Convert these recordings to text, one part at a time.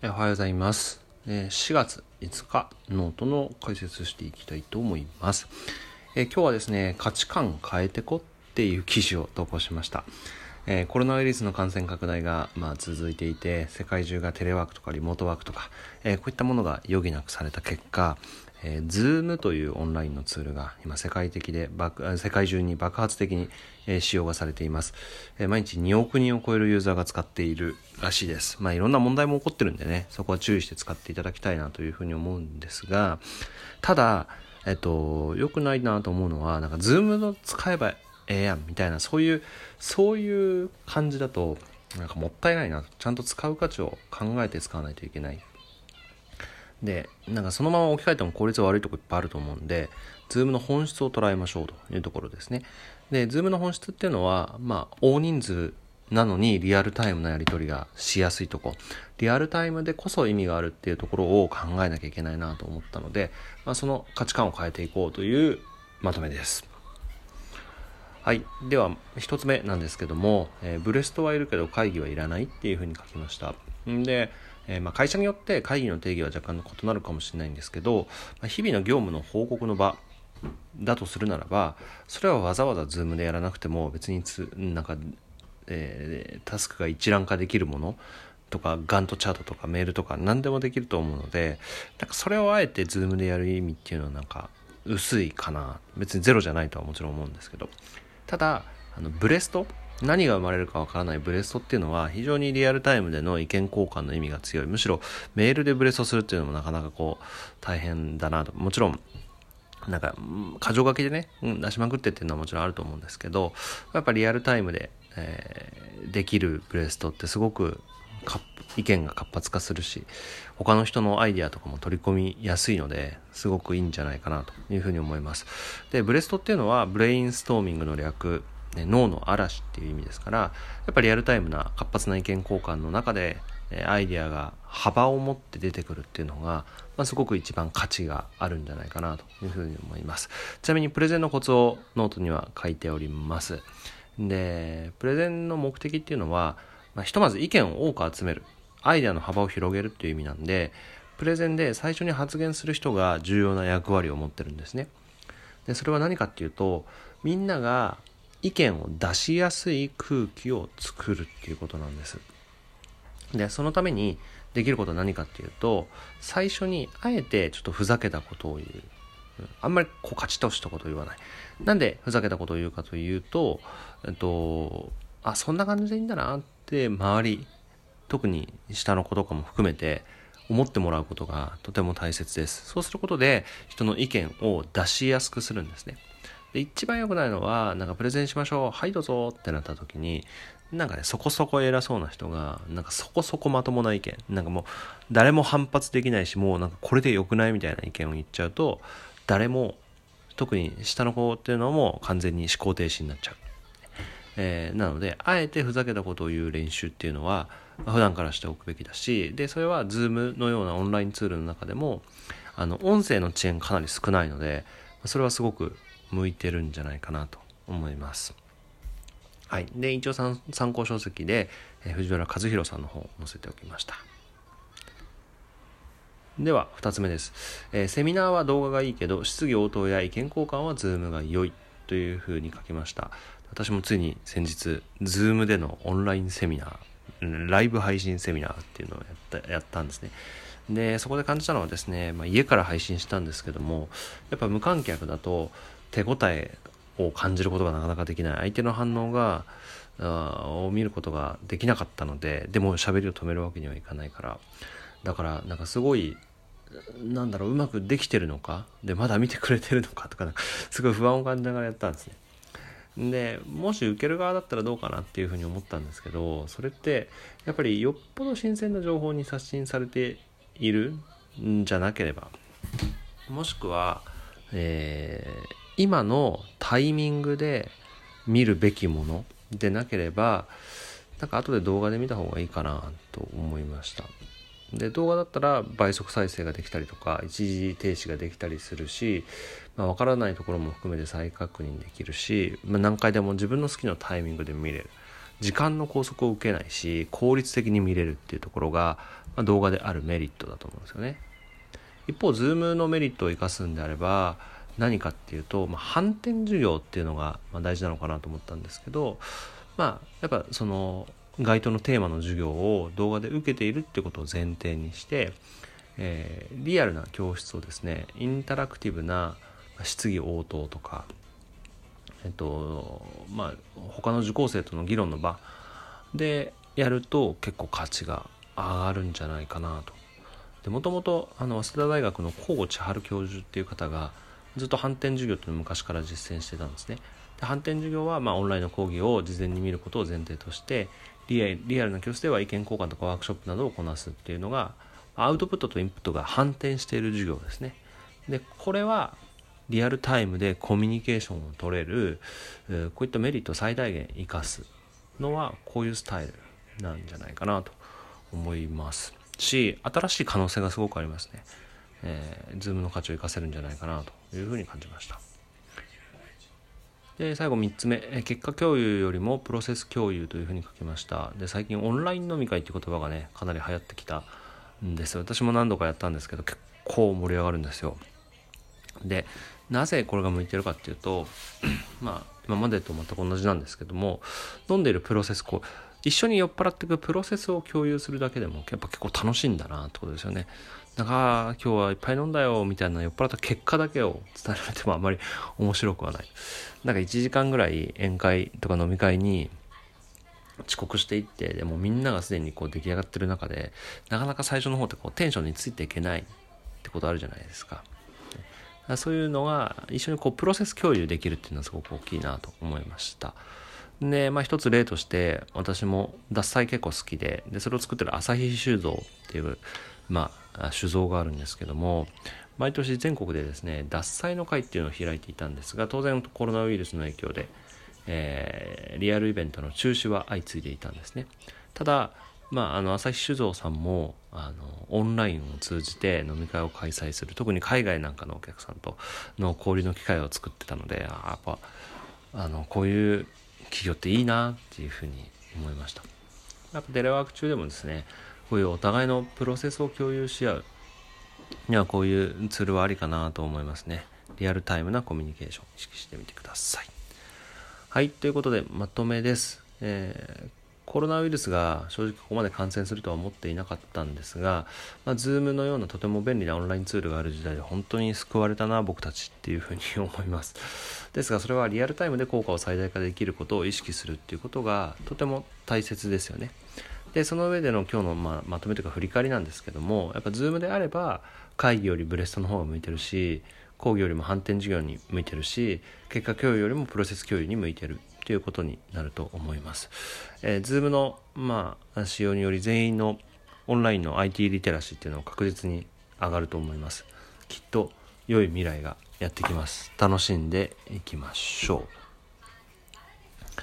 おはようございます。4月5日、ノートの解説していきたいと思います。え今日はですね、価値観変えてこっていう記事を投稿しました。えコロナウイルスの感染拡大が、ま、続いていて、世界中がテレワークとかリモートワークとか、えこういったものが余儀なくされた結果、えー、Zoom というオンラインのツールが今世界的で世界中に爆発的に、えー使用がされています、えー毎日2億人を超えるユーザーが使っているらしいです。まあいろんな問題も起こってるんでねそこは注意して使っていただきたいなというふうに思うんですがただえっと良くないなと思うのはなんか Zoom の使えばええやんみたいなそういうそういう感じだとなんかもったいないな。ちゃんと使う価値を考えて使わないといけない。でなんかそのまま置き換えても効率が悪いとこいっぱいあると思うんで Zoom の本質を捉えましょうというところですねで Zoom の本質っていうのはまあ大人数なのにリアルタイムなやり取りがしやすいとこリアルタイムでこそ意味があるっていうところを考えなきゃいけないなと思ったので、まあ、その価値観を変えていこうというまとめですはい。では、一つ目なんですけども、えーブレストはいるけど会議はいらないっていうふうに書きました。で、えーまあ、会社によって会議の定義は若干異なるかもしれないんですけど、まあ日々の業務の報告の場だとするならば、それはわざわざズームでやらなくても別につ、なんか、えータスクが一覧化できるものとかガントチャートとかメールとか何でもできると思うのでなんかそれをあえてズームでやる意味っていうのはなんか薄いかな。別にゼロじゃないとはもちろん思うんですけど。ただあのブレスト何が生まれるかわからないブレストっていうのは非常にリアルタイムでの意見交換の意味が強いむしろメールでブレストするっていうのもなかなかこう大変だなともちろんなんか、うん箇条書きでね、うん出しまくってっていうのはもちろんあると思うんですけど、やっぱリアルタイムで、えーできるブレストってすごく意見が活発化するし、他の人のアイディアとかも取り込みやすいので、すごくいいんじゃないかなというふうに思います。で、ブレストっていうのは、ブレインストーミングの略、ね脳の嵐っていう意味ですから、ややっぱりリアルタイムな活発な意見交換の中で、アイディアが幅を持って出てくるっていうのが、まあ、すごく一番価値があるんじゃないかなというふうに思います。ちなみにプレゼンのコツをノートには書いております。で、プレゼンの目的っていうのは、まあ、ひとまず意見を多く集める。アイデアの幅を広げるっていう意味なんで、プレゼンで最初に発言する人が重要な役割を持ってるんですね。で、それは何かっていうと、みんなが意見を出しやすい空気を作るっていうことなんです。で、そのためにできることは何かっていうと、最初にあえてちょっとふざけたことを言う。あんまりこう勝ちとしたことを言わない。なんでふざけたことを言うかというと、えっと、あ、そんな感じでいいんだなって周り、特に下の子とかも含めて思ってもらうことがとても大切です。そうすることで人の意見を出しやすくするんですね。で一番良くないのは、なんかプレゼンしましょう。はい、どうぞってなった時に、なんかね、そこそこ偉そうな人が、なんかそこそこまともな意見、なんかもう誰も反発できないし、もうなんかこれで良くないみたいな意見を言っちゃうと、誰も、特に下の子っていうのも完全に思考停止になっちゃう。えーなので、あえてふざけたことを言う練習っていうのは、普段からしておくべきだし、で、それは Zoom のようなオンラインツールの中でも、あの、音声の遅延かなり少ないので、それはすごく向いてるんじゃないかなと思います。はい。で、一応参考書籍で、え藤原和弘さんの本を載せておきました。では、二つ目です、えーセミナーは動画がいいけど、質疑応答や意見交換は Zoom が良いというふうに書きました。私もついに先日、Zoom でのオンラインセミナー、ライブ配信セミナーっていうのをやったやったんですね。で、そこで感じたのはですね、まあ、家から配信したんですけども、やっぱ無観客だと手応えを感じることがなかなかできない。相手の反応が、を見ることができなかったので、でも喋りを止めるわけにはいかないから、だからなんかすごいなんだろううまくできてるのか？でまだ見てくれてるのか？とかなんかすごい不安を感じながらやったんですね。でもし受ける側だったらどうかなっていうふうに思ったんですけどそれってやっぱりよっぽど新鮮な情報に刷新されているんじゃなければもしくは、えー今のタイミングで見るべきものでなければなんか後で動画で見た方がいいかなと思いました。で動画だったら倍速再生ができたりとか一時停止ができたりするし、まあ、分からないところも含めて再確認できるし、まあ、何回でも自分の好きなタイミングで見れる。時間の拘束を受けないし効率的に見れるっていうところがまあ、動画であるメリットだと思うんですよね。一方 Zoom のメリットを生かすんであれば何かっていうと、まあ、反転授業っていうのが大事なのかなと思ったんですけどまあやっぱその該当のテーマの授業を動画で受けているってことを前提にして、えー、リアルな教室をですねインタラクティブな質疑応答とかえっとまあ他の受講生との議論の場でやると結構価値が上がるんじゃないかなと。もともと早稲田大学の河野千春教授っていう方がずっと反転授業っていうのを昔から実践してたんですね。で反転授業はまあオンラインの講義を事前に見ることを前提としてリアリアルな教室では意見交換とかワークショップなどをこなすっていうのがアウトプットとインプットが反転している授業ですね。でこれはリアルタイムでコミュニケーションを取れるこういったメリットを最大限生かすのはこういうスタイルなんじゃないかなと思いますし新しい可能性がすごくありますね。えー、ズームの価値を生かせるんじゃないかなというふうに感じました。で最後3つ目結果共有よりもプロセス共有というふうに書きました。で最近オンライン飲み会っていう言葉がねかなり流行ってきたんです私も何度かやったんですけど結構盛り上がるんですよ。でなぜこれが向いてるかっていうと まあ今までと全く同じなんですけども飲んでいるプロセスこう一緒に酔っ払っていくプロセスを共有するだけでもやっぱ結構楽しいんだなってことですよね。なんか今日はいっぱい飲んだよみたいな酔っ払った結果だけを伝えられてもあんまり面白くはない。なんか1時間ぐらい宴会とか飲み会に遅刻していってでもみんながすでにこう出来上がってる中でなかなか最初の方ってこうテンションについていけないってことあるじゃないですか。そういうのが一緒にこうプロセス共有できるっていうのはすごく大きいなと思いました。で、まあ一つ例として私も獺祭結構好きででそれを作ってる朝日酒造っていう、まあ、酒造があるんですけども毎年全国でですね獺祭の会っていうのを開いていたんですが当然コロナウイルスの影響で、えー、リアルイベントの中止は相次いでいたんですね。ただまあ、あの朝日酒造さんもあのオンラインを通じて飲み会を開催する特に海外なんかのお客さんとの交流の機会を作ってたのであやっぱあのこういう企業っていいなっていうふうに思いました。やっぱテレワーク中でもですねこういうお互いのプロセスを共有し合うにはこういうツールはありかなと思いますね。リアルタイムなコミュニケーション意識してみてください。はいということでまとめです、えーコロナウイルスが正直ここまで感染するとは思っていなかったんですが、まあ、Zoom のようなとても便利なオンラインツールがある時代で本当に救われたな僕たちっていうふうに思います。ですがそれはリアルタイムで効果を最大化できることを意識するっていうことがとても大切ですよね。でその上での今日のままとめというか振り返りなんですけどもやっぱ Zoom であれば会議よりブレストの方が向いてるし講義よりも反転授業に向いてるし結果共有よりもプロセス共有に向いてる。ということになると思います。えー、Zoom の、まあ、使用により全員のオンラインの IT リテラシーっていうのは確実に上がると思います。きっと良い未来がやってきます。楽しんでいきましょう。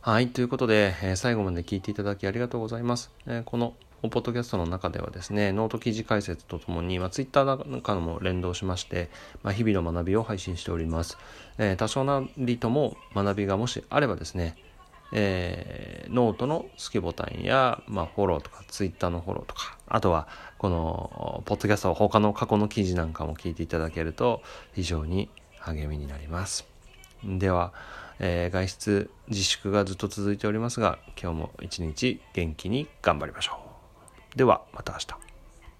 はい。ということで、えー、最後まで聞いていただきありがとうございます。えー、このポッドキャストの中ではですね、ノート記事解説とともに、まあ、ツイッターなんかも連動しまして、まあ、日々の学びを配信しております。えー、多少なりとも学びがもしあればですね、えー、ノートの好きボタンや、まあ、フォローとか、ツイッターのフォローとか、あとは、この、ポッドキャスト他の過去の記事なんかも聞いていただけると、非常に励みになります。では、えー、外出自粛がずっと続いておりますが、今日も一日元気に頑張りましょう。ではまた明日。